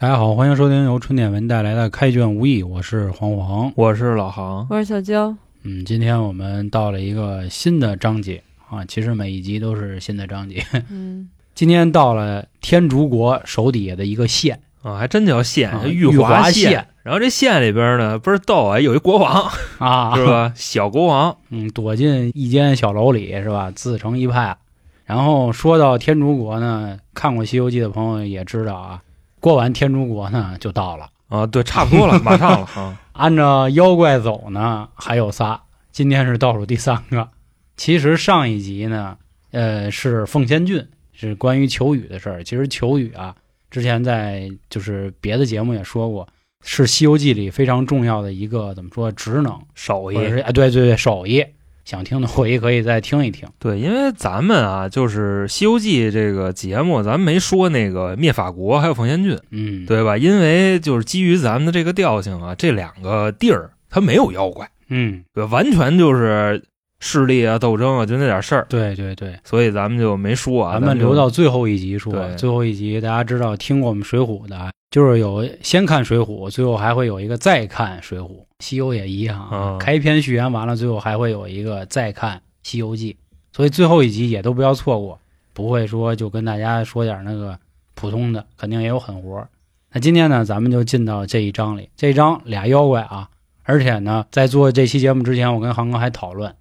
大家好，欢迎收听由春点文带来的《开卷无益》，我是黄黄。我是老航，我是小娇，嗯，今天我们到了一个新的章节啊，其实每一集都是新的章节。嗯，今天到了天竺国手底下的一个县，啊，还真叫县，啊玉玉华县。县然后这县里边呢，倍儿逗啊，有一国王 啊，是？吧？小国王，嗯，躲进一间小楼里是吧？自成一派。然后说到天竺国呢，看过《西游记》的朋友也知道啊，过完天竺国呢就到了。啊，对，差不多了，马上了啊。按照妖怪走呢，还有仨，今天是倒数第三个。其实上一集呢，呃，是凤仙郡，是关于求雨的事儿。其实求雨啊，之前在就是别的节目也说过，是《西游记》里非常重要的一个怎么说职能，手艺或者是哎，对对对，手艺。想听的回可以再听一听。对，因为咱们啊，就是《西游记》这个节目，咱们没说那个灭法国还有凤仙郡，嗯，，对吧？因为就是基于咱们的这个调性啊，这两个地儿它没有妖怪，嗯，对，完全就是势力啊、斗争啊，就那点事儿，对对对，所以咱们就没说啊。咱们留到最后一集说。最后一集大家知道听过我们《水浒》的啊，就是有先看《水浒》，最后还会有一个再看《水浒》。西游也一样开篇序言完了，最后还会有一个再看《西游记》，所以最后一集也都不要错过，不会说就跟大家说点那个普通的，肯定也有狠活。那今天呢，咱们就进到这一章里，这一章俩妖怪啊，而且呢，在做这期节目之前，我跟航哥还讨论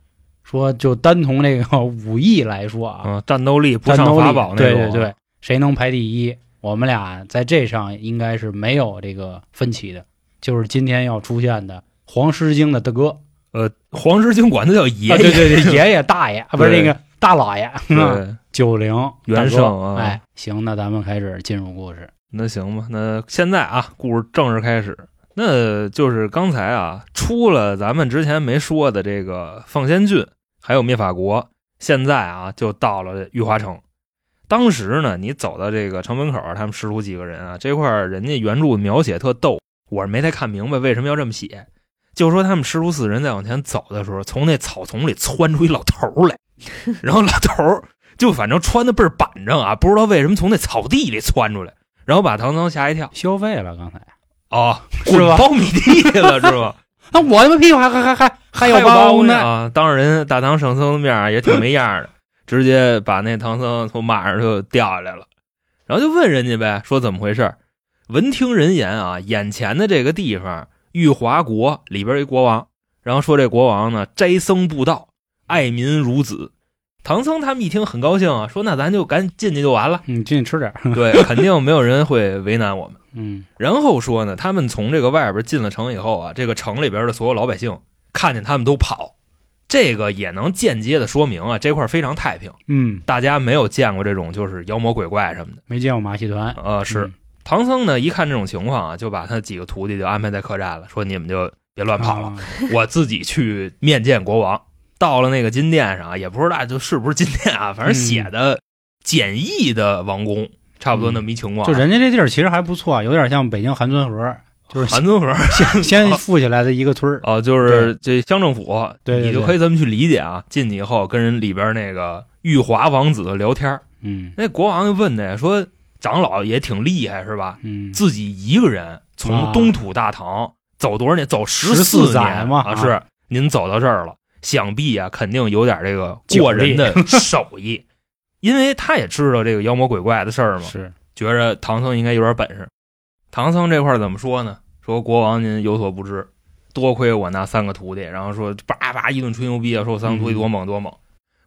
说，就单从这个武艺来说啊，嗯，战斗力不上法宝那种啊，对对对，谁能排第一？我们俩在这上应该是没有这个分歧的，就是今天要出现的黄狮精的大哥呃，黄狮精管他叫爷啊，爷，对对对，爷爷大爷啊，不是那个大老爷，对，九龄元圣啊哎，行，那咱们开始进入故事。那行吧，那现在啊，故事正式开始。那就是刚才啊，出了咱们之前没说的这个凤仙郡，还有灭法国，现在啊就到了玉华城。当时呢，你走到这个城门口，他们师徒几个人啊，这块人家原著描写特逗，我是没太看明白为什么要这么写。就说他们师徒四人在往前走的时候，从那草丛里窜出一老头儿来，然后老头儿就反正穿的倍儿板正啊，不知道为什么从那草地里窜出来，然后把唐僧吓一跳。消费了刚才，哦，是吧滚苞米地了是吧？那 我他妈屁股还还还还还有包包呢？啊！当着人大唐圣僧的面儿也挺没样儿的，直接把那唐僧从马上就掉下来了，然后就问人家呗，说怎么回事儿？闻听人言啊，眼前的这个地方玉华国里边一国王，然后说这国王呢斋僧布道，爱民如子。唐僧他们一听很高兴啊，说那咱就赶紧进去就完了，你，进去吃点儿。对，肯定没有人会为难我们。嗯然后说呢，他们从这个外边进了城以后啊，这个城里边的所有老百姓看见他们都跑，这个也能间接的说明啊，这块非常太平，嗯，大家没有见过这种就是妖魔鬼怪什么的。没见过马戏团。呃，是、嗯唐僧呢，一看这种情况啊，就把他几个徒弟就安排在客栈了，说你们就别乱跑了，啊我自己去面见国王。到了那个金殿上啊，也不知道就是不是金殿啊，反正写的简易的王宫，差不多那么一情况啊、就人家这地儿其实还不错，有点像北京韩村河，就是韩村河先 先富起来的一个村儿。啊，就是这乡政府，你就可以这么去理解啊。进去以后，跟人里边那个玉华王子聊天儿嗯那国王就问他说：“长老也挺厉害是吧？嗯，自己一个人从啊东土大唐走多少年？走十14载年啊！嘛啊是您走到这儿了，想必啊，肯定有点这个过人的 手艺，因为他也知道这个妖魔鬼怪的事儿嘛。是觉着唐僧应该有点本事。唐僧这块怎么说呢？说国王您有所不知，多亏我那三个徒弟，然后说叭叭一顿吹牛逼啊，说我三个徒弟多猛多猛。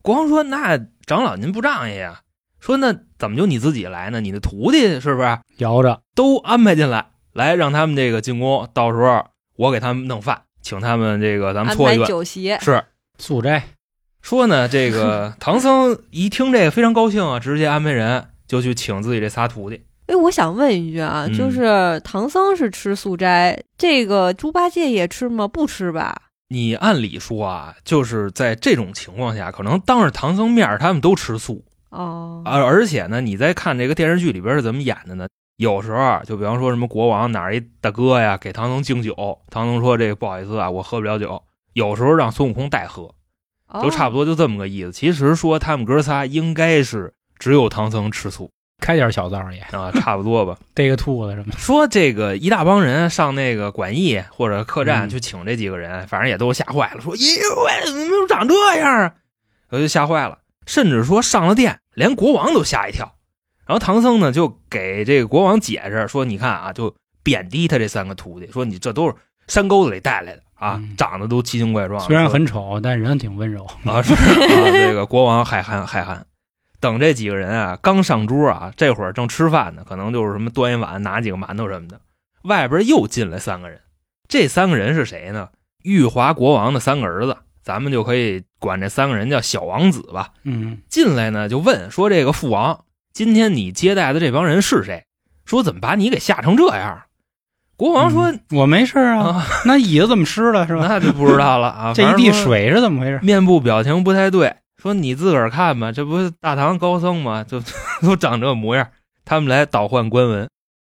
国王说：“那长老您不仗义呀？说那怎么就你自己来呢？你的徒弟是不是摇着。都安排进来，来让他们这个进宫，到时候我给他们弄饭，请他们这个咱们安排搓一顿。酒席，是素斋，说呢，这个 唐僧一听这个非常高兴啊，直接安排人就去请自己这仨徒弟。哎，我想问一句啊，嗯就是唐僧是吃素斋，这个猪八戒也吃吗？不吃吧？你按理说啊，就是在这种情况下，可能当着唐僧面他们都吃素，哦，而而且呢，你在看这个电视剧里边是怎么演的呢？有时候啊就比方说什么国王哪儿一大哥呀给唐僧敬酒，唐僧说这个不好意思啊，我喝不了酒。有时候让孙悟空代喝，就差不多。就这么个意思。其实说他们哥仨应该是只有唐僧吃醋，开点小灶也啊，差不多吧。逮个兔子什么。说这个一大帮人上那个馆驿或者客栈嗯去请这几个人，反正也都吓坏了，说：“咦喂，怎么长这样啊？”我就吓坏了，甚至说上了殿，连国王都吓一跳。然后唐僧呢就给这个国王解释说：“你看啊，就贬低他这三个徒弟，说你这都是山沟子里带来的啊，嗯长得都奇形怪状，虽然很丑，但人挺温柔。啊，是啊，这个国王海涵海涵。等这几个人啊刚上桌啊，这会儿正吃饭呢，可能就是什么端一碗拿几个馒头什么的，外边又进来三个人。这三个人是谁呢？玉华国王的三个儿子，咱们就可以管这三个人叫小王子吧。嗯，进来呢就问说：“这个父王，今天你接待的这帮人是谁？说怎么把你给吓成这样？”国王说：“嗯我没事啊，啊，那椅子怎么湿了是吧？那就不知道了啊。这一地水是怎么回事？面部表情不太对，说你自个儿看吧，这不是大唐高僧吗？就 都长这模样。他们来倒换官文，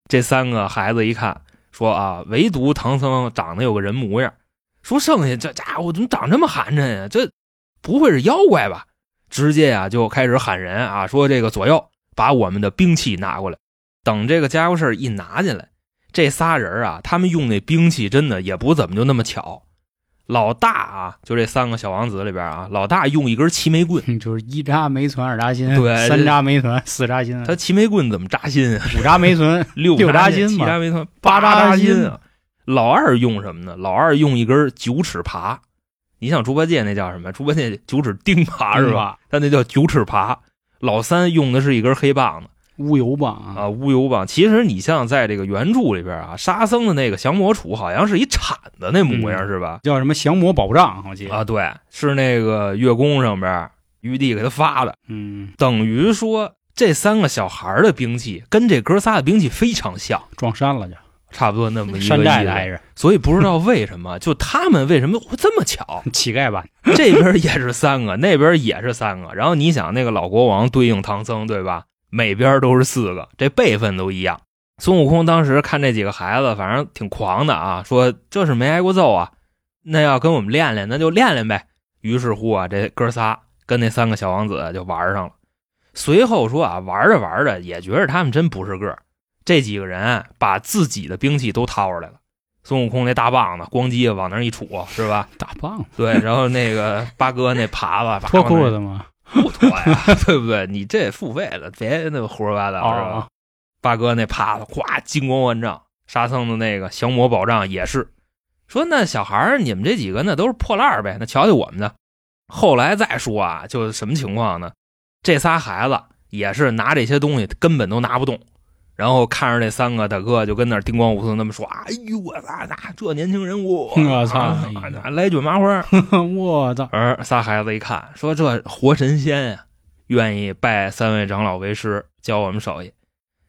这三个孩子一看，说啊，唯独唐僧长得有个人模样，说剩下这家伙怎么长这么寒碜呀？这不会是妖怪吧？直接啊就开始喊人啊，说这个左右把我们的兵器拿过来。等这个家伙事儿一拿进来，这仨人啊，他们用那兵器真的也不怎么就那么巧。老大啊，就这三个小王子里边啊，老大用一根齐眉棍，就是一扎没存，二扎心，对三扎没存，四扎心，他齐眉棍怎么扎心啊？五扎没存，六六扎心，嘛七扎没存，八扎扎心啊！老二用什么呢？老二用一根九尺耙。你像猪八戒那叫什么？猪八戒九尺钉耙是吧？他那叫九尺耙。老三用的是一根黑棒子乌油棒啊，啊，乌油棒。其实你像在这个原著里边啊，沙僧的那个降魔杵好像是一铲子那模样、嗯是吧？叫什么降魔宝杖，我记得。啊，对，是那个月宫上边玉帝给他发的。嗯，等于说这三个小孩的兵器跟这哥仨的兵器非常像，撞衫了就，差不多那么一个山寨意思的挨着，所以不知道为什么，就他们为什么会这么巧？乞丐吧。这边也是三个，那边也是三个。然后你想，那个老国王对应唐僧，对吧？每边都是四个，这辈分都一样。孙悟空当时看这几个孩子，反正挺狂的啊，说这是没挨过揍啊，那要跟我们练练，那就练练呗。于是乎啊，这哥仨跟那三个小王子就玩上了。随后说啊，玩着玩着也觉着他们真不是个儿，这几个人把自己的兵器都掏出来了。孙悟空那大棒子咣叽往那儿一杵，是吧？大棒子对，然后那个八哥那耙子脱裤子吗？不脱呀，对不对？你这付费了，别那胡说八道是吧？哦，八哥那耙子咵金光万丈，沙僧的那个降魔宝杖也是。说那小孩儿你们这几个那都是破烂儿呗，那瞧瞧我们的。后来再说啊，就什么情况呢？这仨孩子也是拿这些东西根本都拿不动，然后看着那三个大哥就跟那儿叮咣五四那么说：“哎呦我操，那这年轻人我我操来卷麻花。”我操！而仨孩子一看，说这活神仙呀、愿意拜三位长老为师，教我们手艺。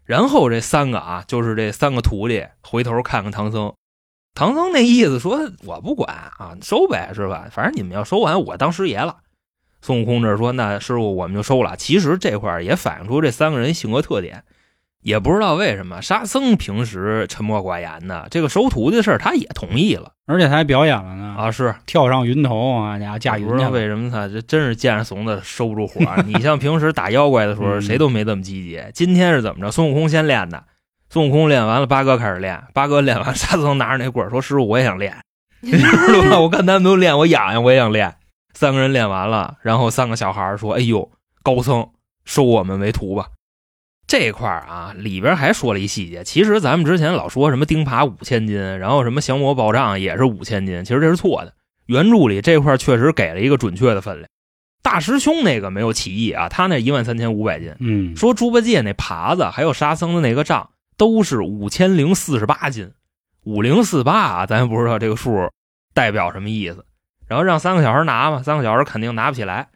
然后这三个啊，就是这三个徒弟，回头看看唐僧。唐僧那意思说：“我不管啊，收呗，是吧？反正你们要收完，我当师爷了。”孙悟空这说：“那师傅，我们就收了。”其实这块也反映出这三个人性格特点。也不知道为什么，沙僧平时沉默寡言的，这个收徒弟的事儿他也同意了而且他还表演了呢，啊，是跳上云头啊，家伙驾云不知道为什么他这真是见着怂的收不住火。你像平时打妖怪的时候，嗯谁都没这么积极。今天是怎么着？孙悟空先练的，孙悟空练完了，八哥开始练，八哥练完，沙僧拿着那棍儿说：“师傅，我也想练，你知道吧？我看他们都练，我痒痒，我也想练。”三个人练完了，然后三个小孩儿说：“哎呦，高僧，收我们为徒吧。”这块儿啊，里边还说了一细节。其实咱们之前老说什么钉耙五千斤，然后什么降魔宝杖也是五千斤，其实这是错的。原著里这块确实给了一个准确的分量。大师兄那个没有歧义啊，他那一万三千五百斤。嗯，说猪八戒那耙子还有沙僧的那个杖都是五千零四十八斤，五零四八啊，咱也不知道这个数代表什么意思。然后让三个小孩拿嘛，三个小孩肯定拿不起来。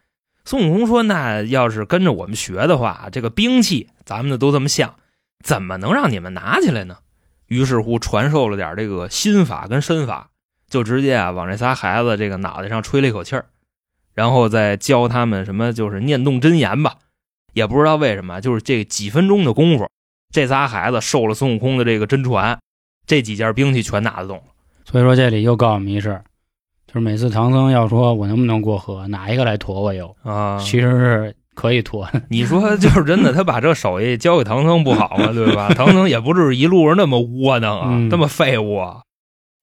孙悟空说：“那要是跟着我们学的话，这个兵器咱们的都这么像，怎么能让你们拿起来呢？”于是乎传授了点这个心法跟身法，就直接啊往这仨孩子这个脑袋上吹了一口气儿，然后再教他们什么就是念动真言吧。也不知道为什么，就是这几分钟的功夫，这仨孩子受了孙悟空的这个真传，这几件兵器全拿得动了。所以说这里又告诉我们一事，就是每次唐僧要说我能不能过河，哪一个来驮我游，啊，其实是可以驮。你说就是真的，他把这手艺交给唐僧不好吗？对吧？唐僧也不至于一路上那么窝囊啊，嗯那么废物啊。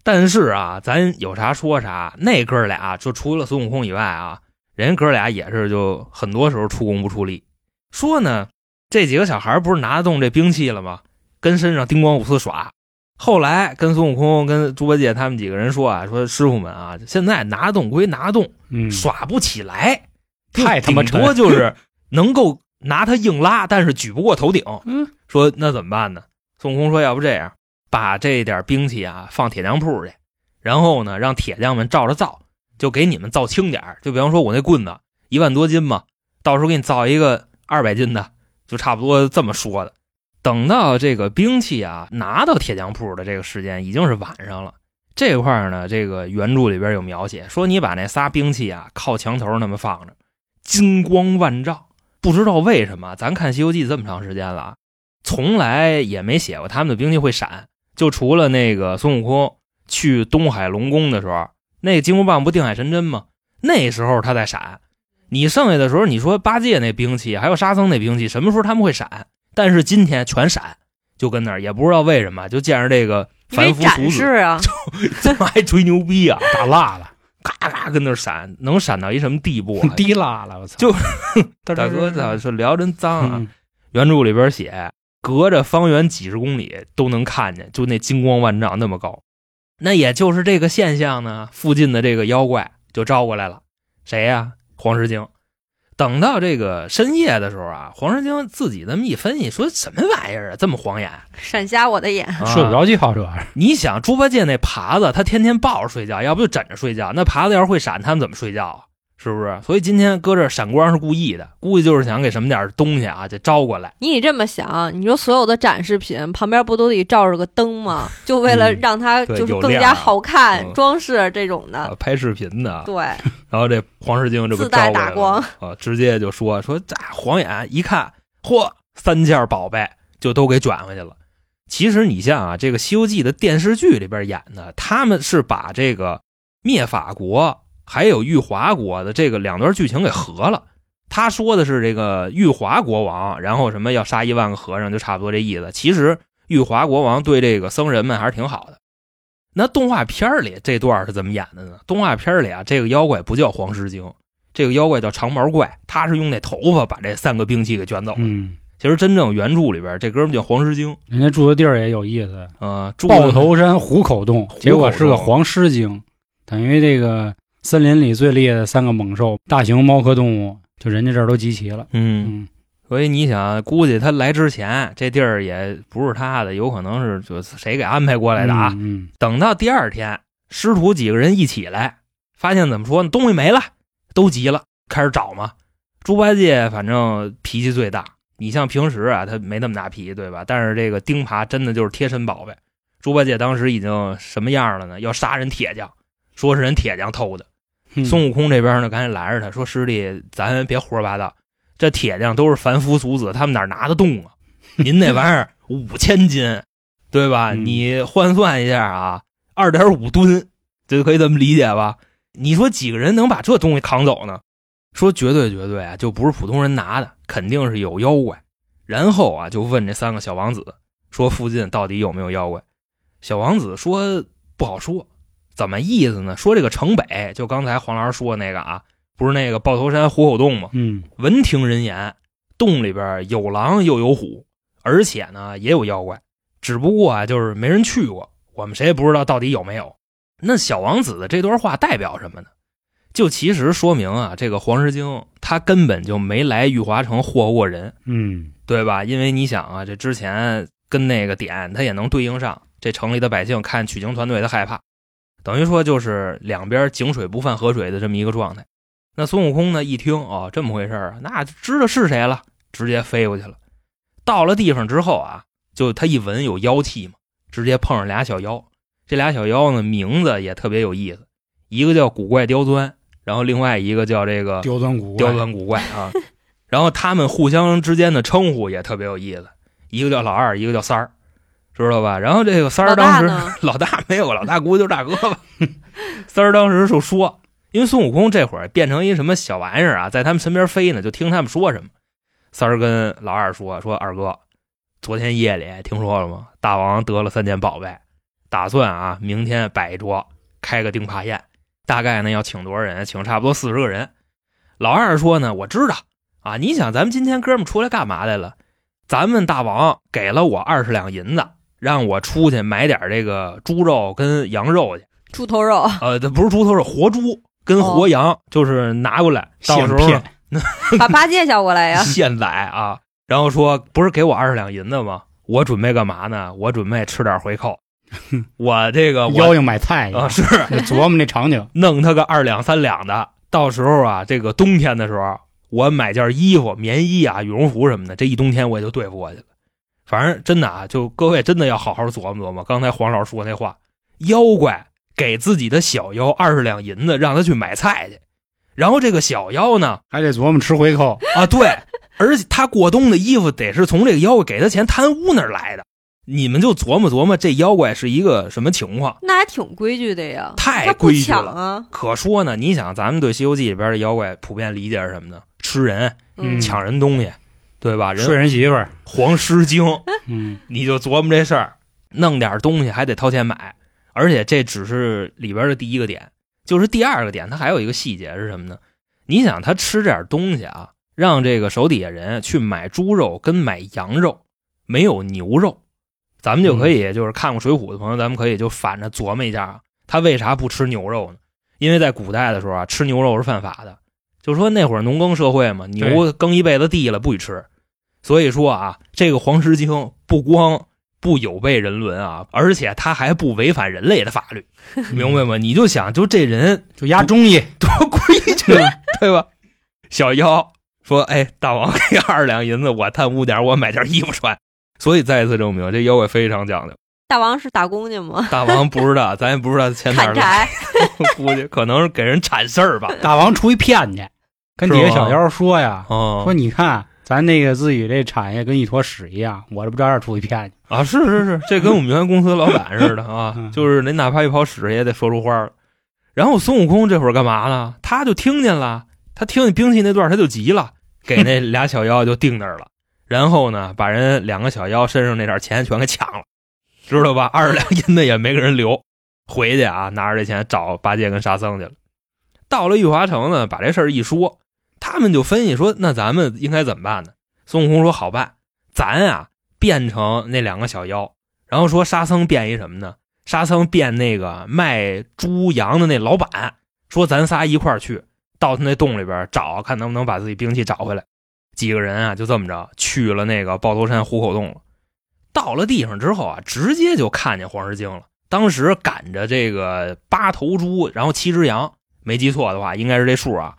但是啊，咱有啥说啥，那哥俩就除了孙悟空以外啊，人哥俩也是就很多时候出工不出力。说呢，这几个小孩不是拿得动这兵器了吗？跟身上叮咣五四耍。后来跟孙悟空、跟猪八戒他们几个人说啊，说师傅们啊，现在拿动归拿动，嗯，耍不起来，太他妈沉多就是能够拿它硬拉，但是举不过头顶。嗯，说那怎么办呢？孙悟空说，要不这样，把这点兵器啊放铁匠铺去，然后呢让铁匠们照着造，就给你们造轻点儿就比方说我那棍子一万多斤嘛，到时候给你造一个二百斤的，就差不多这么说的。等到这个兵器啊拿到铁匠铺的这个时间已经是晚上了。这块呢，这个原著里边有描写，说你把那仨兵器啊靠墙头那么放着，金光万丈。不知道为什么，咱看《西游记》这么长时间了，从来也没写过他们的兵器会闪。就除了那个孙悟空去东海龙宫的时候，那金箍棒不定海神针吗？那时候他在闪。你剩下的时候，你说八戒那兵器，还有沙僧那兵器，什么时候他们会闪？但是今天全闪，就跟那儿，也不知道为什么，就见着这个凡夫俗子，啊，怎么 还吹牛逼啊？打蜡了，咔咔跟那儿闪，能闪到一什么地步啊？滴蜡了，我操！就大大哥，咋说聊真脏啊？嗯原著里边写，隔着方圆几十公里都能看见，就那金光万丈那么高。那也就是这个现象呢，附近的这个妖怪就招过来了，谁呀、黄狮精。等到这个深夜的时候啊，黄狮精自己这么一分析，说什么玩意儿啊，这么晃眼，闪瞎我的眼。啊睡不着觉，这玩意儿你想，猪八戒那耙子，他天天抱着睡觉，要不就枕着睡觉。那耙子要是会闪，他们怎么睡觉啊？是不是？所以今天搁这闪光是故意的，估计就是想给什么点东西啊，就招过来。你得这么想，你说所有的展示品旁边不都得照着个灯吗？就为了嗯让它就是更加好看、嗯装饰这种啊的。，拍视频的，对，然后这黄世京这不自带打光吗啊，直接就说说这晃眼一看，嚯，三件宝贝就都给卷回去了。其实你像啊，这个《西游记》的电视剧里边演的，他们是把这个灭法国还有玉华国的这个两段剧情给合了。他说的是这个玉华国王，然后什么要杀一万个和尚，就差不多这意思。其实玉华国王对这个僧人们还是挺好的。那动画片里这段是怎么演的呢？动画片里啊，这个妖怪不叫黄狮精，这个妖怪叫长毛怪，他是用那头发把这三个兵器给卷走了。嗯，其实真正原著里边，这哥们叫黄狮精，人家住的地儿也有意思，呃，住的豹头山虎口洞，结果是个黄狮精，等于这个森林里最厉害的三个猛兽，大型猫科动物，就人家这儿都集齐了。嗯，嗯，所以你想，估计他来之前，这地儿也不是他的，有可能是就谁给安排过来的啊。嗯，等到第二天，师徒几个人一起来，发现怎么说呢？东西没了，都急了，开始找嘛。猪八戒反正脾气最大，你像平时啊，他没那么大脾气，对吧？但是这个钉耙真的就是贴身宝贝。猪八戒当时已经什么样了呢？要杀人铁匠，说是人铁匠偷的。嗯孙悟空这边呢，赶紧拦着他说：“师弟，咱别胡说八道，这铁匠都是凡夫俗子，他们哪拿得动啊？您那玩意儿 五千斤，对吧？嗯你换算一下啊，二点五吨，这就可以这么理解吧？你说几个人能把这东西扛走呢？说绝对绝对啊，就不是普通人拿的，肯定是有妖怪。然后啊，就问这三个小王子说附近到底有没有妖怪？小王子说不好说，怎么意思呢？说这个城北，就刚才黄老师说的那个啊，不是那个豹头山虎口洞吗？嗯闻听人言，洞里边有狼又有虎，而且呢也有妖怪，只不过啊就是没人去过，我们谁也不知道到底有没有。那小王子的这段话代表什么呢？就其实说明啊，这个黄石精他根本就没来玉华城霍霍过人，嗯对吧？因为你想啊，这之前跟那个点他也能对应上，这城里的百姓看取经团队他害怕，等于说就是两边井水不犯河水的这么一个状态。那孙悟空呢，一听哦这么回事儿，那知道是谁了，直接飞过去了。到了地方之后啊，就他一闻有妖气嘛，直接碰上俩小妖。这俩小妖呢，名字也特别有意思，一个叫古怪刁钻，然后另外一个叫这个刁钻古怪刁钻古怪啊。然后他们互相之间的称呼也特别有意思，一个叫老二，一个叫三儿，知道吧？然后这个三儿当时大？老大没有，老大估计就是大哥吧。三儿当时就说，因为孙悟空这会儿变成一什么小玩意儿啊，在他们身边飞呢，就听他们说什么。三儿跟老二说：“说二哥，昨天夜里听说了吗？大王得了三件宝贝，打算啊，明天摆一桌，开个钉耙宴，大概呢要请多少人？请差不多四十个人。”老二说呢：“我知道啊，你想咱们今天哥们出来干嘛来了？咱们大王给了我二十两银子，让我出去买点这个猪肉跟羊肉去。猪头肉，呃，这不是猪头肉，活猪跟活羊，就是拿过来，到时候现 把八戒叫过来呀！现宰啊。然后说不是给我二十两银子吗？我准备干嘛呢？我准备吃点回扣。我这个我妖精买菜去啊是琢磨那场景，弄他个二两三两的，到时候啊，这个冬天的时候，我买件衣服、棉衣啊、羽绒服什么的，这一冬天我也就对付过去了。反正真的啊，就各位真的要好好琢磨琢磨刚才黄老师说那话，妖怪给自己的小妖二十两银子，让他去买菜去，然后这个小妖呢，还得琢磨吃回扣。啊对，而且他过冬的衣服得是从这个妖怪给他钱贪污那儿来的，你们就琢磨琢磨这妖怪是一个什么情况。那还挺规矩的呀，太规矩了。啊，可说呢，你想，咱们对《西游记》里边的妖怪普遍理解是什么呢？吃人、嗯。抢人东西，对吧？睡人人媳妇儿，黄狮精，嗯，你就琢磨这事儿，弄点东西还得掏钱买，而且这只是里边的第一个点，就是第二个点，它还有一个细节是什么呢？你想他吃这点东西啊，让这个手底下人去买猪肉跟买羊肉，没有牛肉，咱们就可以就是看过《水浒》的朋友，咱们可以就反着琢磨一下啊，他为啥不吃牛肉呢？因为在古代的时候啊，吃牛肉是犯法的，就说那会儿农耕社会嘛，牛耕一辈子地了不许吃，所以说啊，这个黄狮精不光不有悖人伦啊，而且他还不违反人类的法律，明白吗？你就想，就这人就压中医，多规矩，对吧？小妖说：“哎，大王给二十两银子，我贪污点，我买件衣服穿。”所以再一次证明，这妖怪非常讲究。大王是打工去吗？大王不知道，咱也不知道他钱哪儿砍来，柴，估计可能是给人铲事儿吧。大王出去骗去，跟几个小妖说呀，哦说你看咱那个自己这产业跟一坨屎一样，我这不照样出去骗去？啊，是是是，这跟我们原来公司老板似的啊 嗯，就是你哪怕一泡屎也得说出花儿。然后孙悟空这会儿干嘛呢？他就听见了，他听见兵器那段他就急了，给那俩小妖就定那儿了。然后呢，把人两个小妖身上那点钱全给抢了，知道吧？二十两银子也没给人留，回去啊，拿着这钱找八戒跟沙僧去了。到了玉华城呢，把这事儿一说，他们就分析说，那咱们应该怎么办呢？孙悟空说：“好办，咱啊变成那两个小妖，然后说沙僧变一什么呢？沙僧变那个卖猪羊的那老板，说咱仨一块儿去到他那洞里边找，看能不能把自己兵器找回来。几个人啊，就这么着去了那个豹头山虎口洞了。到了地方之后啊，直接就看见黄狮精了。当时赶着这个八头猪，然后七只羊，没记错的话，应该是这数啊。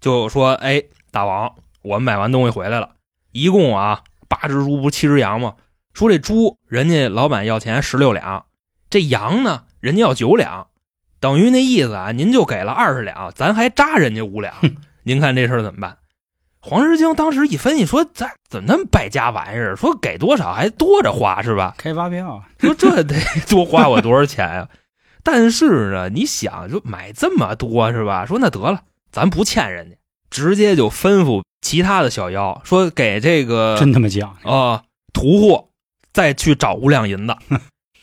就说：“哎，大王，我们买完东西回来了，一共啊八只猪，不是七只羊吗？说这猪人家老板要钱十六两，这羊呢人家要九两，等于那意思啊，您就给了二十两，咱还扎人家五两，您看这事儿怎么办？”黄狮精当时一分析说：“咱怎么那么败家玩意儿？说给多少还多着花是吧？开发票，说这得多花我多少钱呀、但是呢，你想，就买这么多是吧？说那得了，咱不欠人家，直接就吩咐其他的小妖说给这个真他妈讲究。啊屠户再去找五两银子。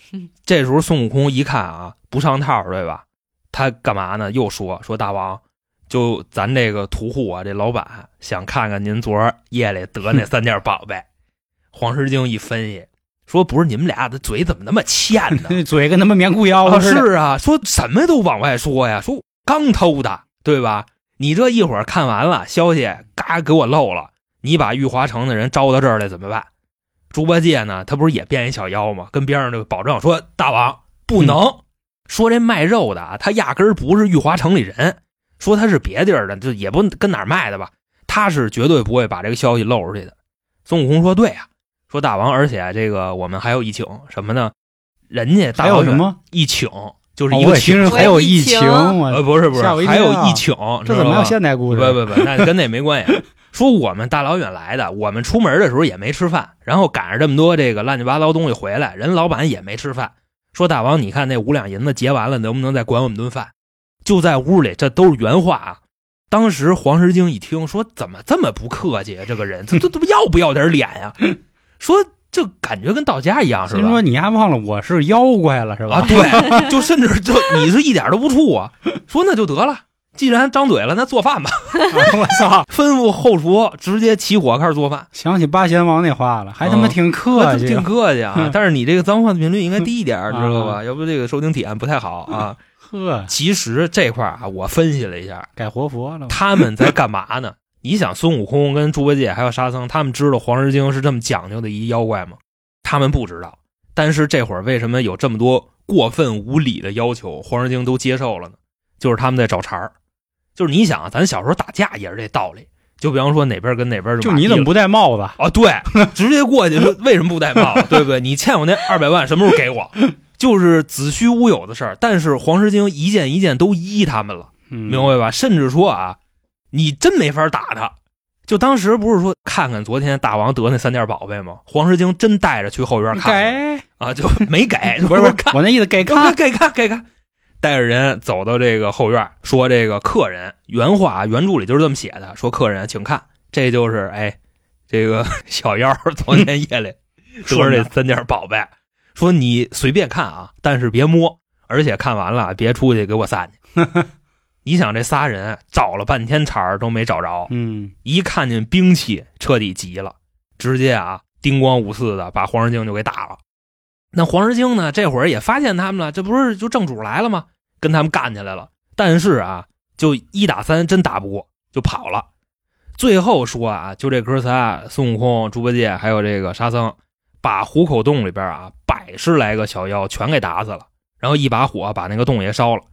这时候孙悟空一看啊，不上套，对吧？他干嘛呢？又说说大王，就咱这个屠户啊，这老板想看看您昨儿夜里得那三件宝贝。黄狮精一分析，说不是你们俩的嘴怎么那么欠呢？嘴跟他妈棉裤腰啊，似的。是啊，说什么都往外说呀，说刚偷的，对吧？你这一会儿看完了消息，嘎给我漏了，你把玉华城的人招到这儿来怎么办？猪八戒呢，他不是也变一小妖吗？跟边上这个保证说，大王不能、说这卖肉的啊，他压根儿不是玉华城里人，说他是别地儿的，就也不跟哪儿卖的吧，他是绝对不会把这个消息漏出去的。孙悟空说，对啊，说大王，而且这个我们还有一请什么呢？人家大王还有什么？一请就是哦一个请，我也听着还有疫情，呃，不是不是还有疫情，这怎么还有现现代故不事？不不不，那跟那没关系。说我们大老远来的，我们出门的时候也没吃饭，然后赶上这么多这个乱七八糟东西回来，人老板也没吃饭。说大王，你看那五两银子结完了，能不能再管我们顿饭？就在屋里，这都是原话啊。当时黄石经一听，说怎么这么不客气啊？这个人，这这这不要不要点脸呀？说就感觉跟到家一样，是吧？心说你还忘了我是妖怪了是吧？啊，对，就甚至就你是一点都不怵啊。说那就得了，既然张嘴了，那做饭吧。我操！吩咐后厨直接起火开始做饭，想起八贤王那话了，还他妈嗯挺客气，挺客气啊嗯。但是你这个脏话的频率应该低一点知道吧？要不这个收听体验不太好啊。呵，其实这块儿啊，我分析了一下，改活佛了。他们在干嘛呢？你想，孙悟空跟猪八戒还有沙僧，他们知道黄石精是这么讲究的一妖怪吗？他们不知道。但是这会儿为什么有这么多过分无理的要求，黄石精都接受了呢？就是他们在找茬儿。就是你想，咱小时候打架也是这道理。就比方说哪边跟哪边就你怎么不戴帽子？啊？对，直接过去说为什么不戴帽子？对不对？你欠我那二百万什么时候给我？就是子虚乌有的事儿。但是黄石精一件一件都依他们了。明明白吧？甚至说啊，你真没法打他。就当时不是说看看昨天大王得那三件宝贝吗？黄石精真带着去后院看改啊，就没给，不是不是看，我那意思给给看给看给看，带着人走到这个后院，说这个客人原话原著里就是这么写的，说客人请看，这就是哎这个 小妖昨天夜里 得这三件宝贝，说你随便看啊，但是别摸，而且看完了别出去给我散去。你想这仨人找了半天茬儿都没找着，嗯，一看见兵器，彻底急了，直接啊叮咣五四的把黄石精就给打了。那黄石精呢，这会儿也发现他们了，这不是就正主来了吗？跟他们干起来了。但是啊，就一打三真打不过，就跑了。最后说啊，就这哥仨，孙悟空、猪八戒还有这个沙僧，把虎口洞里边啊百十来个小妖全给打死了，然后一把火把那个洞也烧了，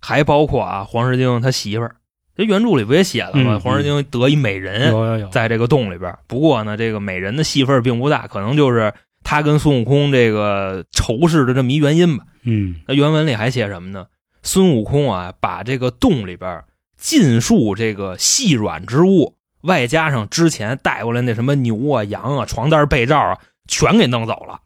还包括啊黄石精他媳妇儿。这原著里不也写了吗？嗯黄石精得一美人，有有有，在这个洞里边。不过呢，这个美人的戏份并不大，可能就是他跟孙悟空这个仇视的这么一原因吧。嗯那原文里还写什么呢？孙悟空啊，把这个洞里边尽数这个细软之物，外加上之前带过来那什么牛啊、羊啊、床单、被罩啊，全给弄走了。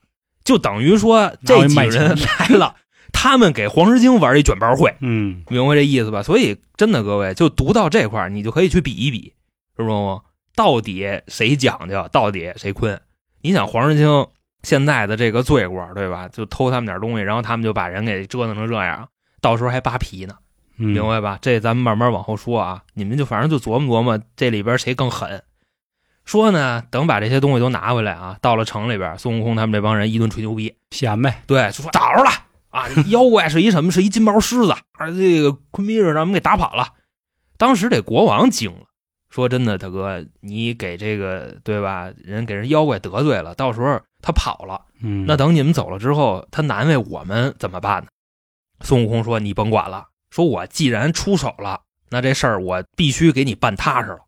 就等于说这几人来了，他们给黄石精玩一卷包会。嗯，明白这意思吧？所以真的，各位就读到这块儿，你就可以去比一比，知道吗？到底谁讲究，到底谁坤？你想黄石精现在的这个罪过，对吧？就偷他们点东西，然后他们就把人给折腾成这样，到时候还扒皮呢，明明白吧？这咱们慢慢往后说啊，你们就反正就琢磨琢磨这里边谁更狠。说呢，等把这些东西都拿回来啊，到了城里边，孙悟空他们这帮人一顿吹牛逼，显摆，对，就说找着了啊，妖怪是一什么？是一金毛狮子，而这个昆明人让我们给打跑了。当时这国王惊了，说：“真的，大哥，你给这个对吧？人给人妖怪得罪了，到时候他跑了，嗯，那等你们走了之后，他难为我们怎么办呢？”孙悟空说：“你甭管了，说我既然出手了，那这事儿我必须给你办踏实了。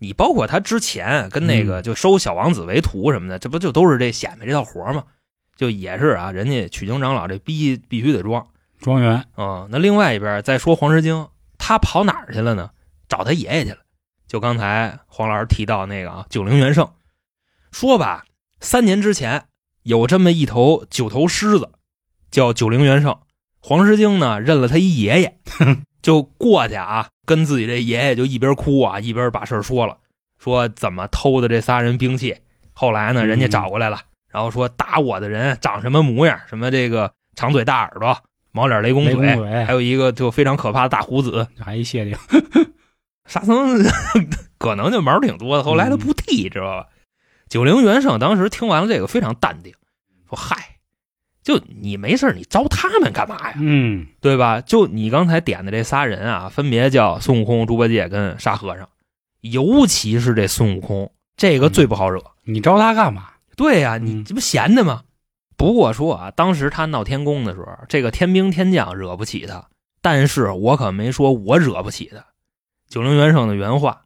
你包括他之前跟那个就收小王子为徒什么的，这不就都是这显摆这套活吗？就也是啊，人家取经长老这逼必须得装。庄园，嗯，那另外一边再说黄石精，他跑哪儿去了呢？找他爷爷去了。就刚才黄老师提到那个啊，九灵元圣，说吧，三年之前有这么一头九头狮子，叫九灵元圣。黄石精呢认了他一爷爷，就过去啊，跟自己这爷爷就一边哭啊，一边把事儿说了，说怎么偷的这仨人兵器。后来呢，人家找过来了，然后说打我的人长什么模样，什么这个长嘴大耳朵，毛脸雷公雷公嘴，嘴还有一个就非常可怕的大胡子。还一谢顶，沙僧 可能就毛挺多的，后来他不剃，知道吧？九灵元圣当时听完了这个非常淡定，说：“嗨，就你没事你招他们干嘛呀？嗯，对吧？就你刚才点的这仨人啊，分别叫孙悟空、猪八戒跟沙和尚，尤其是这孙悟空，这个最不好惹。你招他干嘛？对呀、你嗯这不闲的吗？不过说啊，当时他闹天宫的时候，这个天兵天将惹不起他，但是我可没说我惹不起他。九灵元圣的原话，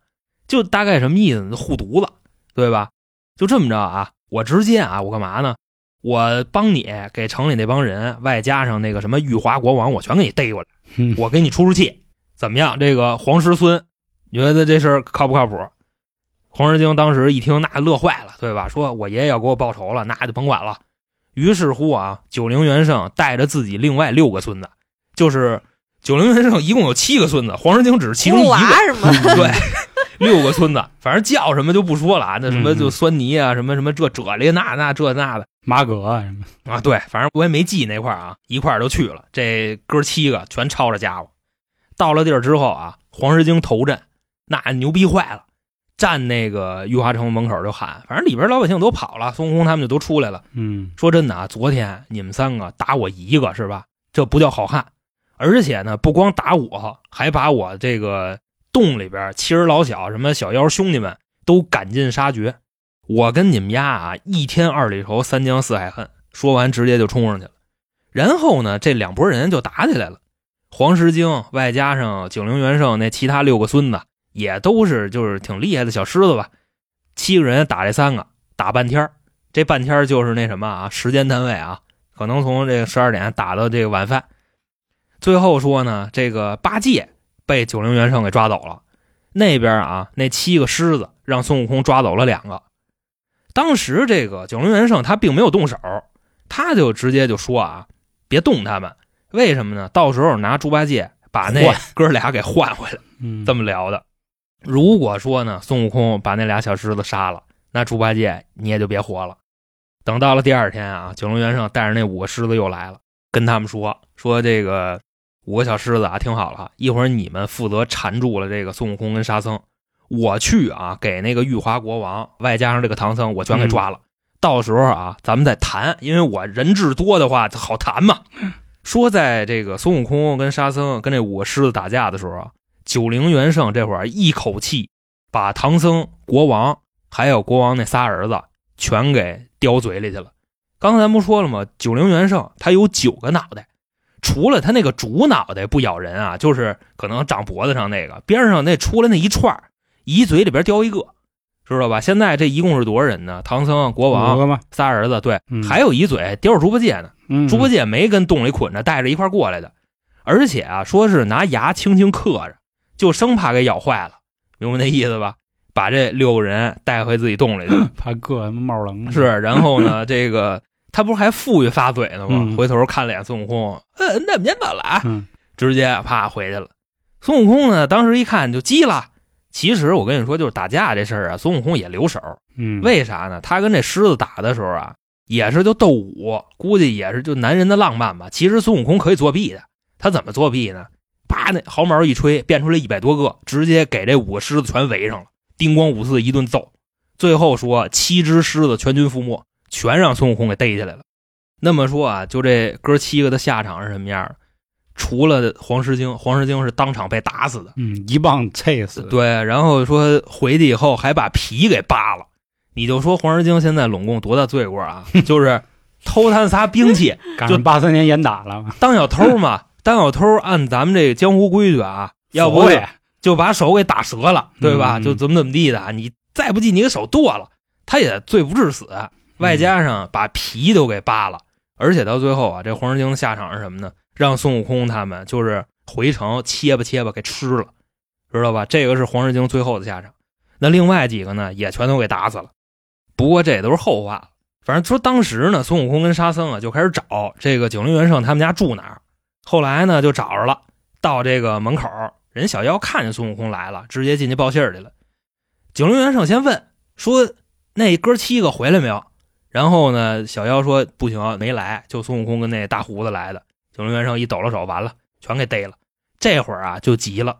就大概什么意思呢？护犊子，对吧？就这么着啊，我直接啊，我干嘛呢？我帮你给城里那帮人，外加上那个什么玉华国王，我全给你逮过来，嗯我给你出出气，怎么样？这个黄石孙，你觉得这事儿靠不靠谱？黄石精当时一听，那乐坏了，对吧？说我爷爷要给我报仇了，那就甭管了。于是乎啊，九灵元圣带着自己另外六个孙子，就是九灵元圣一共有七个孙子，黄石精只是其中一个？对，六个孙子，反正叫什么就不说了啊，那什么嗯就酸泥啊，什么什么这啫喱那那这那的马葛啊什么，啊，对，反正我也没记那块儿啊，一块儿就去了，这哥七个全抄着家伙。到了地儿之后啊，黄石精头阵，那牛逼坏了，站那个玉华城门口就喊，反正里边老百姓都跑了，孙悟空他们就都出来了。嗯说真的啊，昨天你们三个打我一个是吧？这不叫好汉，而且呢，不光打我，还把我这个洞里边妻儿老小、什么小妖兄弟们都赶尽杀绝。我跟你们丫啊，一天二里仇，三江四海恨。说完，直接就冲上去了。然后呢，这两拨人就打起来了。黄石精外加上九灵元圣那其他六个孙子，也都是就是挺厉害的小狮子吧。七个人打这三个，打半天儿这半天儿就是那什么啊，时间单位啊，可能从这个十二点打到这个晚饭。最后说呢，这个八戒被九灵元圣给抓走了，那边啊那七个狮子让孙悟空抓走了两个。当时这个九灵元圣他并没有动手，他就直接就说啊，别动他们，为什么呢？到时候拿猪八戒把那哥俩给换回来。嗯，这么聊的。如果说呢，孙悟空把那俩小狮子杀了，那猪八戒你也就别活了。等到了第二天啊，九龙元圣带着那五个狮子又来了，跟他们说说这个五个小狮子啊，听好了，一会儿你们负责缠住了这个孙悟空跟沙僧，我去啊给那个玉华国王外加上这个唐僧，我全给抓了。到时候啊，咱们再谈，因为我人质多的话好谈嘛。说在这个孙悟空跟沙僧跟这五个狮子打架的时候啊，九灵元圣这会儿一口气把唐僧、国王还有国王那仨儿子全给叼嘴里去了。刚才咱不说了吗？九灵元圣他有九个脑袋，除了他那个主脑袋不咬人啊，就是可能长脖子上那个边上那出来那一串儿，一嘴里边叼一个，知道吧？现在这一共是多少人呢？唐僧、国王？仨儿子，对，嗯还有一嘴叼着猪八戒呢。嗯，猪八戒没跟洞里捆着，带着一块过来的，而且啊，说是拿牙轻轻刻着，就生怕给咬坏了，明白那意思吧？把这六个人带回自己洞里去。怕硌冒冷是，然后呢，这个他不是还富裕发嘴呢吗？嗯回头看脸孙悟空，嗯，那您怎么了？嗯直接啪回去了。孙悟空呢，当时一看就急了。其实我跟你说，就是打架这事儿啊，孙悟空也留手。嗯，为啥呢？他跟这狮子打的时候啊，也是就斗武，估计也是就男人的浪漫吧。其实孙悟空可以作弊的，他怎么作弊呢？啪，那毫毛一吹，变出来一百多个，直接给这五个狮子全围上了，叮咣五四一顿揍。最后说七只狮子全军覆没，全让孙悟空给逮起来了。那么说啊，就这哥七个的下场是什么样的？除了黄狮精，黄狮精是当场被打死的。嗯一棒脆死，，对，然后说回去以后还把皮给扒了，你就说黄狮精现在拢共多大罪过啊？就是偷他仨兵器，赶上八三年严打了，当小偷嘛，当小偷按咱们这个江湖规矩啊，要不就把手给打折了，对吧？嗯就怎么怎么地的，你再不济你给手剁了，他也罪不至死，外加上把皮都给扒了，而且到最后啊，这黄石精的下场是什么呢？让孙悟空他们就是回城切吧切吧给吃了，知道吧？这个是黄石精最后的下场。那另外几个呢，也全都给打死了。不过这也都是后话了。反正说当时呢，孙悟空跟沙僧啊就开始找这个九灵元圣他们家住哪儿。后来呢就找着了，到这个门口，人小妖看见孙悟空来了，直接进去报信儿去了。九龙元圣先问说：“那哥七个回来没有？”然后呢，小妖说：“不行，没来，就孙悟空跟那大胡子来的。”九龙元圣一抖了手，完了，全给逮了。这会儿啊就急了。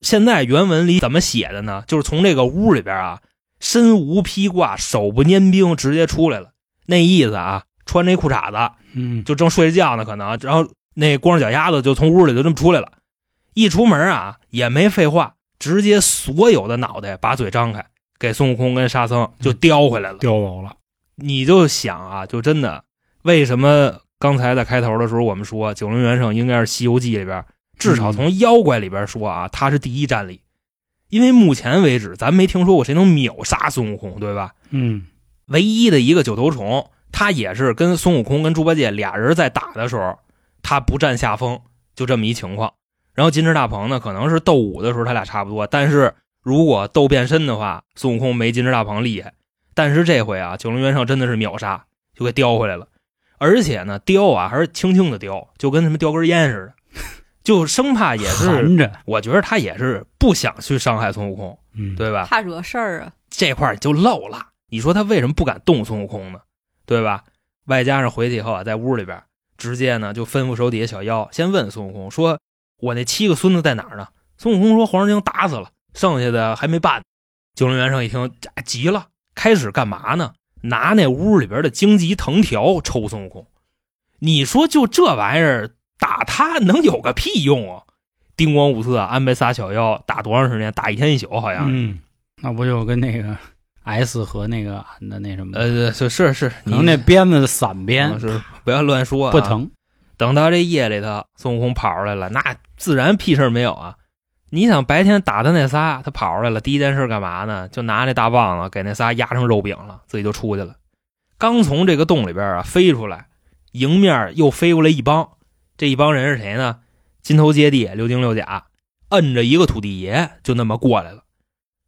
现在原文里怎么写的呢？就是从这个屋里边啊，身无披挂，手不拈兵，直接出来了。那意思啊，穿这裤衩子，嗯，就正睡着觉呢，可能，然后那光着脚丫子就从屋里就这么出来了。一出门啊，也没废话，直接所有的脑袋把嘴张开，给孙悟空跟沙僧就叼回来了。叼走了，你就想啊，就真的，为什么刚才在开头的时候我们说九龙元圣应该是《西游记》里边，至少从妖怪里边说啊，他是第一战力，因为目前为止咱没听说过谁能秒杀孙悟空，对吧？嗯唯一的一个九头虫，他也是跟孙悟空跟猪八戒俩人在打的时候，他不占下风，就这么一情况。然后金翅大鹏呢，可能是斗武的时候他俩差不多，但是如果斗变身的话，孙悟空没金翅大鹏厉害。但是这回啊，九龙元圣真的是秒杀，就给叼回来了，而且呢，叼啊还是轻轻的叼，就跟什么叼根烟似的，就生怕也是，含着，我觉得他也是不想去伤害孙悟空，嗯，对吧？怕惹事儿啊。这块儿就漏了。你说他为什么不敢动孙悟空呢？对吧？外加上回去以后啊，在屋里边直接呢就吩咐手底下小妖先问孙悟空说：“我那七个孙子在哪儿呢？”孙悟空说：“黄蛇精打死了，剩下的还没办。”九龙元圣一听急了，开始干嘛呢？拿那屋里边的荆棘藤条抽孙悟空。你说就这玩意儿打他能有个屁用啊？叮咣五四啊，安排仨小妖打多长时间？打一天一宿好像。嗯，那不就跟那个 S 和那个俺的那什么，呃，是是是，可能那鞭子散鞭不要乱说、啊，不。疼，等到这夜里头，孙悟空跑出来了，那自然屁事儿没有啊。你想白天打他那仨，他跑出来了，第一件事干嘛呢？就拿那大棒子给那仨压成肉饼了，自己就出去了。刚从这个洞里边啊飞出来，迎面又飞过来一帮，这一帮人是谁呢？金头接地，六丁六甲，摁着一个土地爷，就那么过来了。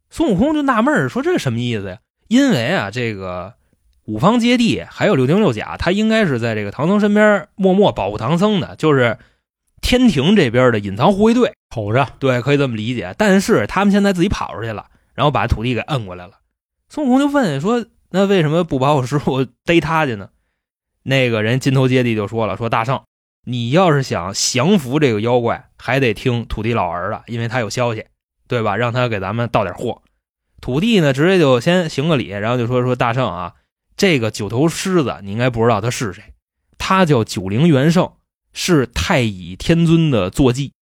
孙悟空就纳闷儿说：“这是什么意思呀？”因为啊，这个五方揭谛还有六丁六甲，他应该是在这个唐僧身边默默保护唐僧的，就是天庭这边的隐藏护卫队。瞅着，对，可以这么理解。但是他们现在自己跑出去了，然后把土地给摁过来了。孙悟空就问说：“那为什么不把我师傅逮他去呢？”那个人金头接地就说了：“说大圣，你要是想降服这个妖怪，还得听土地老儿的，因为他有消息，对吧？让他给咱们倒点货。”土地呢，直接就先行个礼，然后就说：“说大圣啊，这个九头狮子你应该不知道他是谁，他叫九灵元圣，是太乙天尊的坐骑。”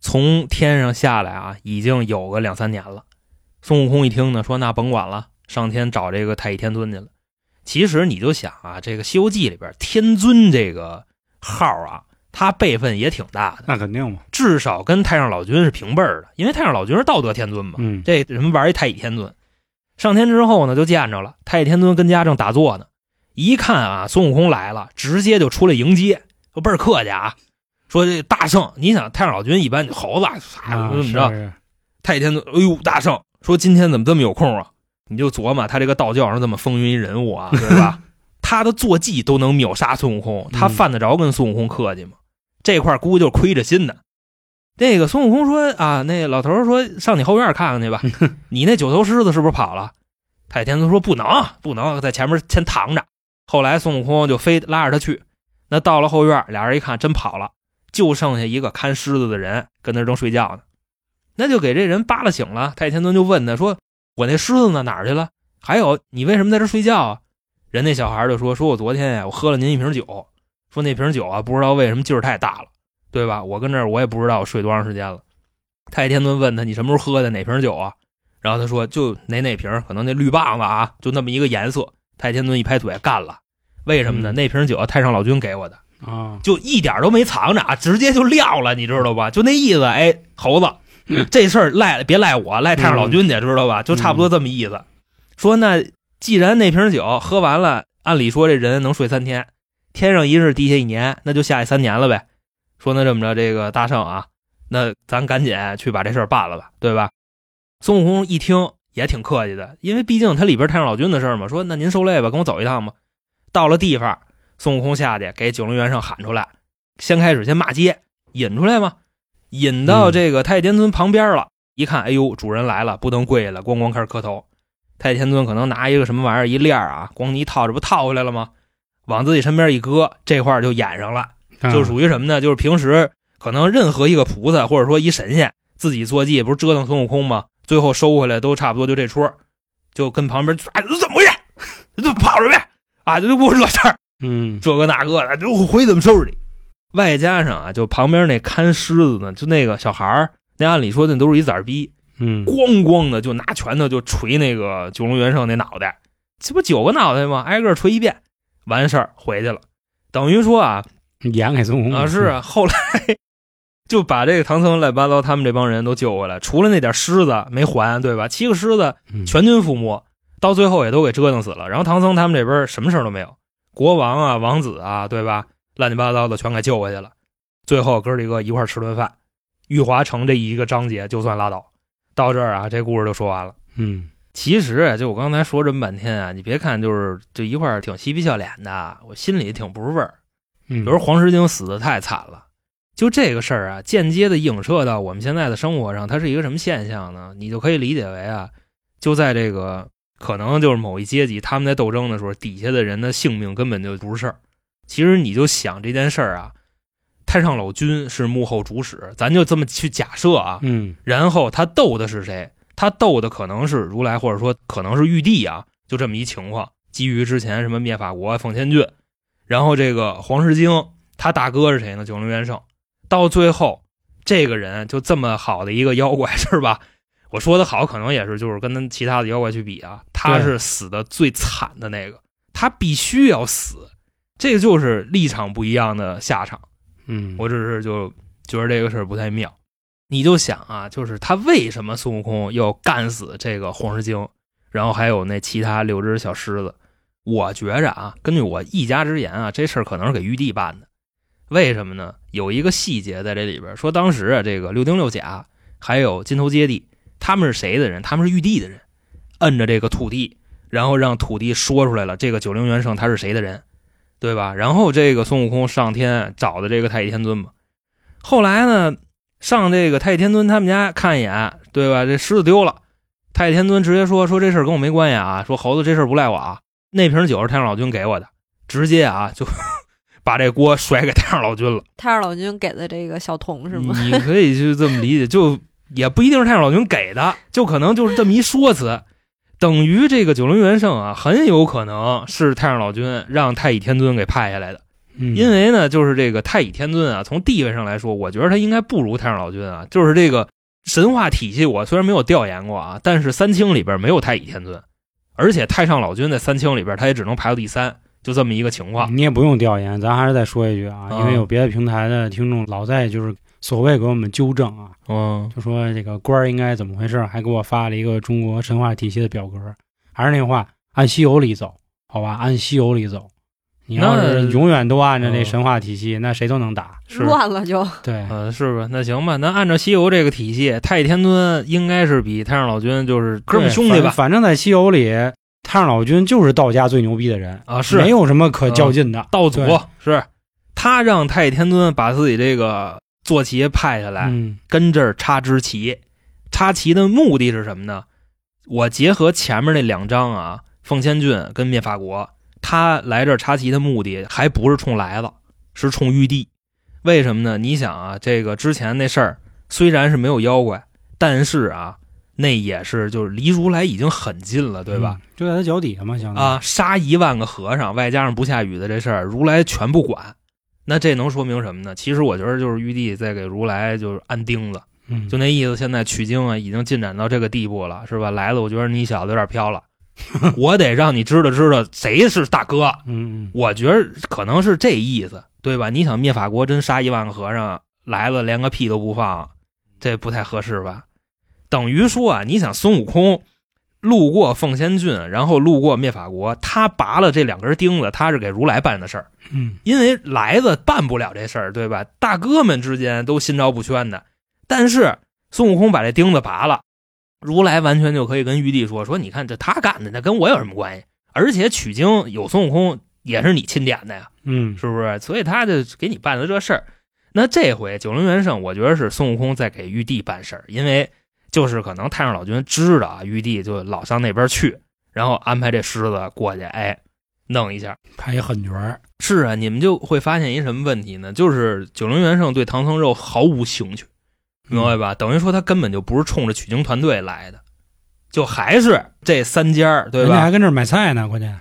从天上下来啊，已经有个两三年了。孙悟空一听呢，说：“那甭管了，上天找这个太乙天尊去了。”其实你就想啊，这个《西游记》里边天尊这个号啊，他辈分也挺大的，那肯定嘛，至少跟太上老君是平辈儿的，因为太上老君是道德天尊嘛。嗯，这什么玩一太乙天尊，上天之后呢，就见着了太乙天尊跟家正打坐呢，一看啊，孙悟空来了，直接就出来迎接，说倍儿客气啊。说这大圣，你想太上老君一般猴子啊怎么着？是太乙天尊，哎呦，大圣说今天怎么这么有空啊？你就琢磨他这个道教上这么风云人物啊，对吧？他的坐骑都能秒杀孙悟空，他犯得着跟孙悟空客气吗？这块儿估计就是亏着心的。那个孙悟空说啊，那老头说上你后院看看去吧，你那九头狮子是不是跑了？太天尊说不能，不能在前面先躺着。后来孙悟空就非拉着他去，那到了后院，俩人一看真跑了。就剩下一个看狮子的人跟那儿正睡觉呢，那就给这人扒拉醒了。太天尊就问他说：“我那狮子呢？哪儿去了？还有你为什么在这睡觉啊？”人那小孩就说：“说我昨天呀，我喝了您一瓶酒，说那瓶酒啊，不知道为什么劲儿太大了，对吧？我跟这儿我也不知道我睡多长时间了。”太天尊问他：“你什么时候喝的？哪瓶酒啊？”然后他说：“就哪哪瓶，可能那绿棒子啊，就那么一个颜色。”太天尊一拍腿，干了。为什么呢？嗯那瓶酒太上老君给我的。啊，就一点都没藏着啊，直接就撂了，你知道吧？就那意思，哎，猴子，这事儿赖别赖我，赖太上老君去，知道吧？就差不多这么意思。说那既然那瓶酒喝完了，按理说这人能睡三天，天上一日，地下一年，那就下去三年了呗。说那这么着，这个大圣啊，那咱赶紧去把这事儿办了吧，对吧？孙悟空一听也挺客气的，因为毕竟他里边太上老君的事儿嘛。说那您受累吧，跟我走一趟吧。到了地方。孙悟空下去给九龙元圣喊出来，先开始先骂街，引出来嘛，引到这个太乙天尊旁边了。一看，哎呦，主人来了，不能跪下了，咣咣开始磕头。太乙天尊可能拿一个什么玩意儿一链啊，咣你一套，这不套回来了吗？往自己身边一搁，这块就演上了，就属于什么呢？就是平时可能任何一个菩萨或者说一神仙自己坐骑，不是折腾孙悟空吗？最后收回来都差不多就这出，就跟旁边哎怎么回事？怎么跑出去啊？就给我惹事儿。嗯，这个那个的，就回怎么收拾你？外加上啊，就旁边那看狮子呢，就那个小孩儿，那按理说那都是一崽儿逼，嗯，咣咣的就拿拳头就捶那个九龙元圣那脑袋，这不九个脑袋吗？挨个捶一遍，完事儿回去了。等于说啊演给孙悟空啊是啊，后来就把这个唐僧乱七八糟他们这帮人都救回来，除了那点狮子没还，对吧？七个狮子嗯全军覆没，到最后也都给折腾死了。然后唐僧他们这边什么事儿都没有。国王啊，王子啊，对吧？乱七八糟的全给救回去了。最后哥几个一块吃顿饭，玉华城这一个章节就算拉倒。到这儿啊，这故事就说完了。嗯其实啊，就我刚才说这么半天啊，你别看就是就一块儿挺嬉皮笑脸的，我心里挺不是味儿。嗯，比如黄石精死的太惨了，就这个事儿啊，间接的映射到我们现在的生活上，它是一个什么现象呢？你就可以理解为啊，就在这个可能就是某一阶级他们在斗争的时候，底下的人的性命根本就不是事儿。其实你就想这件事儿啊，太上老君是幕后主使，咱就这么去假设啊。嗯然后他斗的是谁？他斗的可能是如来，或者说可能是玉帝啊，就这么一情况。基于之前什么灭法国、奉天郡，然后这个黄世经，他大哥是谁呢？九龙元圣。到最后，这个人就这么好的一个妖怪是吧？我说的好，可能也是就是跟其他的妖怪去比啊，他是死的最惨的那个，他必须要死，这个就是立场不一样的下场。嗯，我只是就觉得这个事儿不太妙。你就想啊，就是他为什么孙悟空要干死这个黄狮精，然后还有那其他六只小狮子？我觉着啊，根据我一家之言啊，这事儿可能是给玉帝办的。为什么呢？有一个细节在这里边，说当时啊，这个六丁六甲还有金头接地，他们是谁的人？他们是玉帝的人，摁着这个土地，然后让土地说出来了，这个九灵元圣他是谁的人，对吧？然后这个孙悟空上天找的这个太乙天尊嘛，后来呢，上这个太乙天尊他们家看一眼，对吧？这狮子丢了，太乙天尊直接说说这事儿跟我没关系啊，说猴子这事儿不赖我啊，那瓶酒是太上老君给我的，直接啊就 把这锅甩给太上老君了。太上老君给的这个小童是吗？你可以就这么理解，就也不一定是太上老君给的，就可能就是这么一说辞，等于这个九龙元圣啊，很有可能是太上老君让太乙天尊给派下来的。嗯因为呢，就是这个太乙天尊啊，从地位上来说，我觉得他应该不如太上老君啊。就是这个神话体系，我虽然没有调研过啊，但是三清里边没有太乙天尊，而且太上老君在三清里边他也只能排到第三，就这么一个情况。你也不用调研，咱还是再说一句啊，啊因为有别的平台的听众老在就是所谓给我们纠正啊，嗯就说这个官儿应该怎么回事，还给我发了一个中国神话体系的表格。还是那话，按西游里走，好吧，按西游里走。你要是永远都按照这嗯神话体系，那谁都能打。是乱了就对，呃，是吧？那行吧，那按照西游这个体系，太乙天尊应该是比太上老君就是哥们兄弟吧？反反正在西游里，太上老君就是道家最牛逼的人啊，是没有什么可较劲的。道祖是他让太乙天尊把自己这个坐骑派下来，嗯跟这儿插支旗。插旗的目的是什么呢？我结合前面那两章啊，奉先郡跟灭法国，他来这儿插旗的目的还不是冲来了，是冲玉帝。为什么呢？你想啊，这个之前那事儿虽然是没有妖怪，但是啊，那也是就是离如来已经很近了，对吧？？嗯就在他脚底下嘛，相当于啊，杀一万个和尚，外加上不下雨的这事儿，如来全不管。那这能说明什么呢？其实我觉得就是玉帝在给如来就是安钉子，嗯，就那意思。现在取经啊，已经进展到这个地步了，是吧？来了，我觉得你小子有点飘了，我得让你知道知道谁是大哥。嗯嗯我觉得可能是这意思，对吧？你想灭法国真杀一万个和尚来了，连个屁都不放，这不太合适吧？等于说啊，你想孙悟空路过奉先郡，然后路过灭法国，他拔了这两根钉子，他是给如来办的事儿，嗯因为来子办不了这事儿，对吧？大哥们之间都心照不宣的，但是孙悟空把这钉子拔了，如来完全就可以跟玉帝说说，你看这他干的，那跟我有什么关系？而且取经有孙悟空也是你钦点的呀，嗯是不是？所以他就给你办了这事儿。那这回九龙元圣，我觉得是孙悟空在给玉帝办事儿，因为就是可能太上老君知道啊，玉帝就老上那边去，然后安排这狮子过去，哎，弄一下。拍一狠角儿。是啊，你们就会发现一什么问题呢？就是九龙元圣对唐僧肉毫无兴趣，明白吧？等于说他根本就不是冲着取经团队来的，就还是这三家儿，对吧？人家还跟这儿买菜呢，关键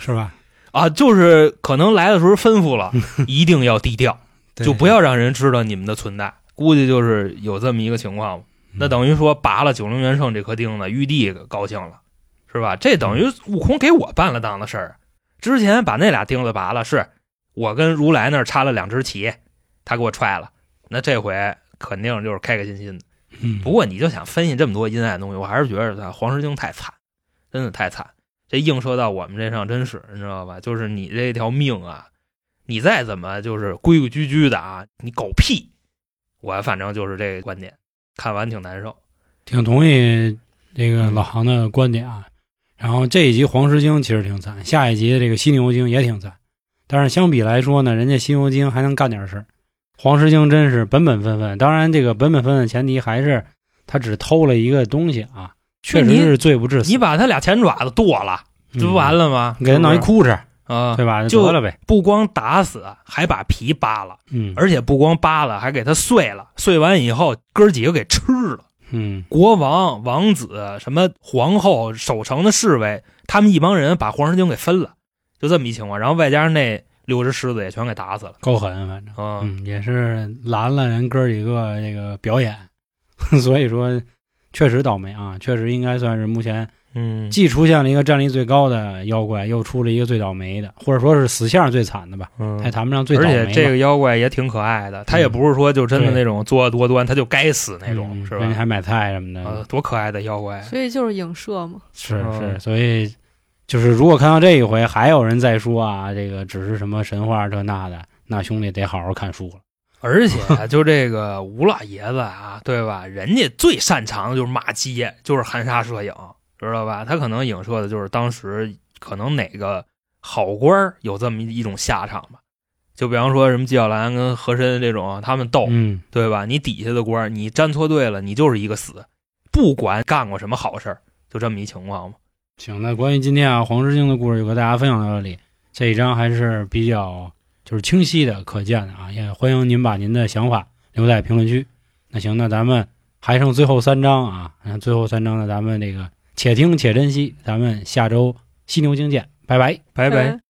是吧？啊，就是可能来的时候吩咐了，一定要低调。就不要让人知道你们的存在。估计就是有这么一个情况。那等于说拔了九龙元圣这颗钉子，玉帝高兴了，是吧？这等于悟空给我办了档的事儿。之前把那俩钉子拔了，是我跟如来那儿插了两只旗，他给我踹了。那这回肯定就是开开心心的。嗯，不过你就想分析这么多阴暗的东西，我还是觉得他黄狮精太惨，真的太惨。这映射到我们这上真是，你知道吧？就是你这条命啊，你再怎么就是规规矩矩的啊，你狗屁！我反正就是这个观点，看完挺难受。挺同意这嗯个老航的观点啊。然后这一集黄狮精其实挺惨，下一集这个犀牛精也挺惨，但是相比来说呢，人家犀牛精还能干点事儿。黄石精真是本本分分。当然，这个本本分分前提还是他只偷了一个东西啊，确实是罪不至死。你把他俩前爪子剁了，这不完了？吗？你给他弄一是不是裤衩，啊，对吧？就得了呗。不光打死，还把皮扒了，嗯，而且不光扒了，还给他碎了。碎完以后，哥儿几个给吃了。嗯国王、王子、什么皇后、守城的侍卫，他们一帮人把黄石京给分了，就这么一情况。然后外加上那六只狮子也全给打死了。够狠，反正。啊、嗯，也是拦了人哥几个这个表演，所以说确实倒霉啊，确实应该算是目前嗯，既出现了一个战力最高的妖怪，又出了一个最倒霉的，或者说是死相最惨的吧，嗯还谈不上最倒而霉而。且这个妖怪也挺可爱的，他也不是说就真的那种作恶多端，他就该死那种，是吧？嗯人家还买菜什么的，啊，多可爱的妖怪！所以就是影射嘛。是嗯是，所以就是如果看到这一回还有人在说啊，这个只是什么神话这那的，那兄弟得好好看书了。而且就这个吴老爷子啊，对吧？人家最擅长的就是骂街，就是含沙射影，知道吧？他可能影射的就是当时可能哪个好官儿有这么一种下场吧。就比方说什么纪晓岚跟和珅这种，他们斗，嗯，对吧？你底下的官，你站错队了，你就是一个死，不管干过什么好事儿，就这么一情况嘛。行，那关于今天啊黄石京的故事就和大家分享到这里，这一章还是比较就是清晰的、可见的啊，也欢迎您把您的想法留在评论区。那行，那咱们还剩最后三章啊，最后三章呢，咱们这个且听且珍惜，咱们下周犀牛精见，拜拜。拜拜。嗯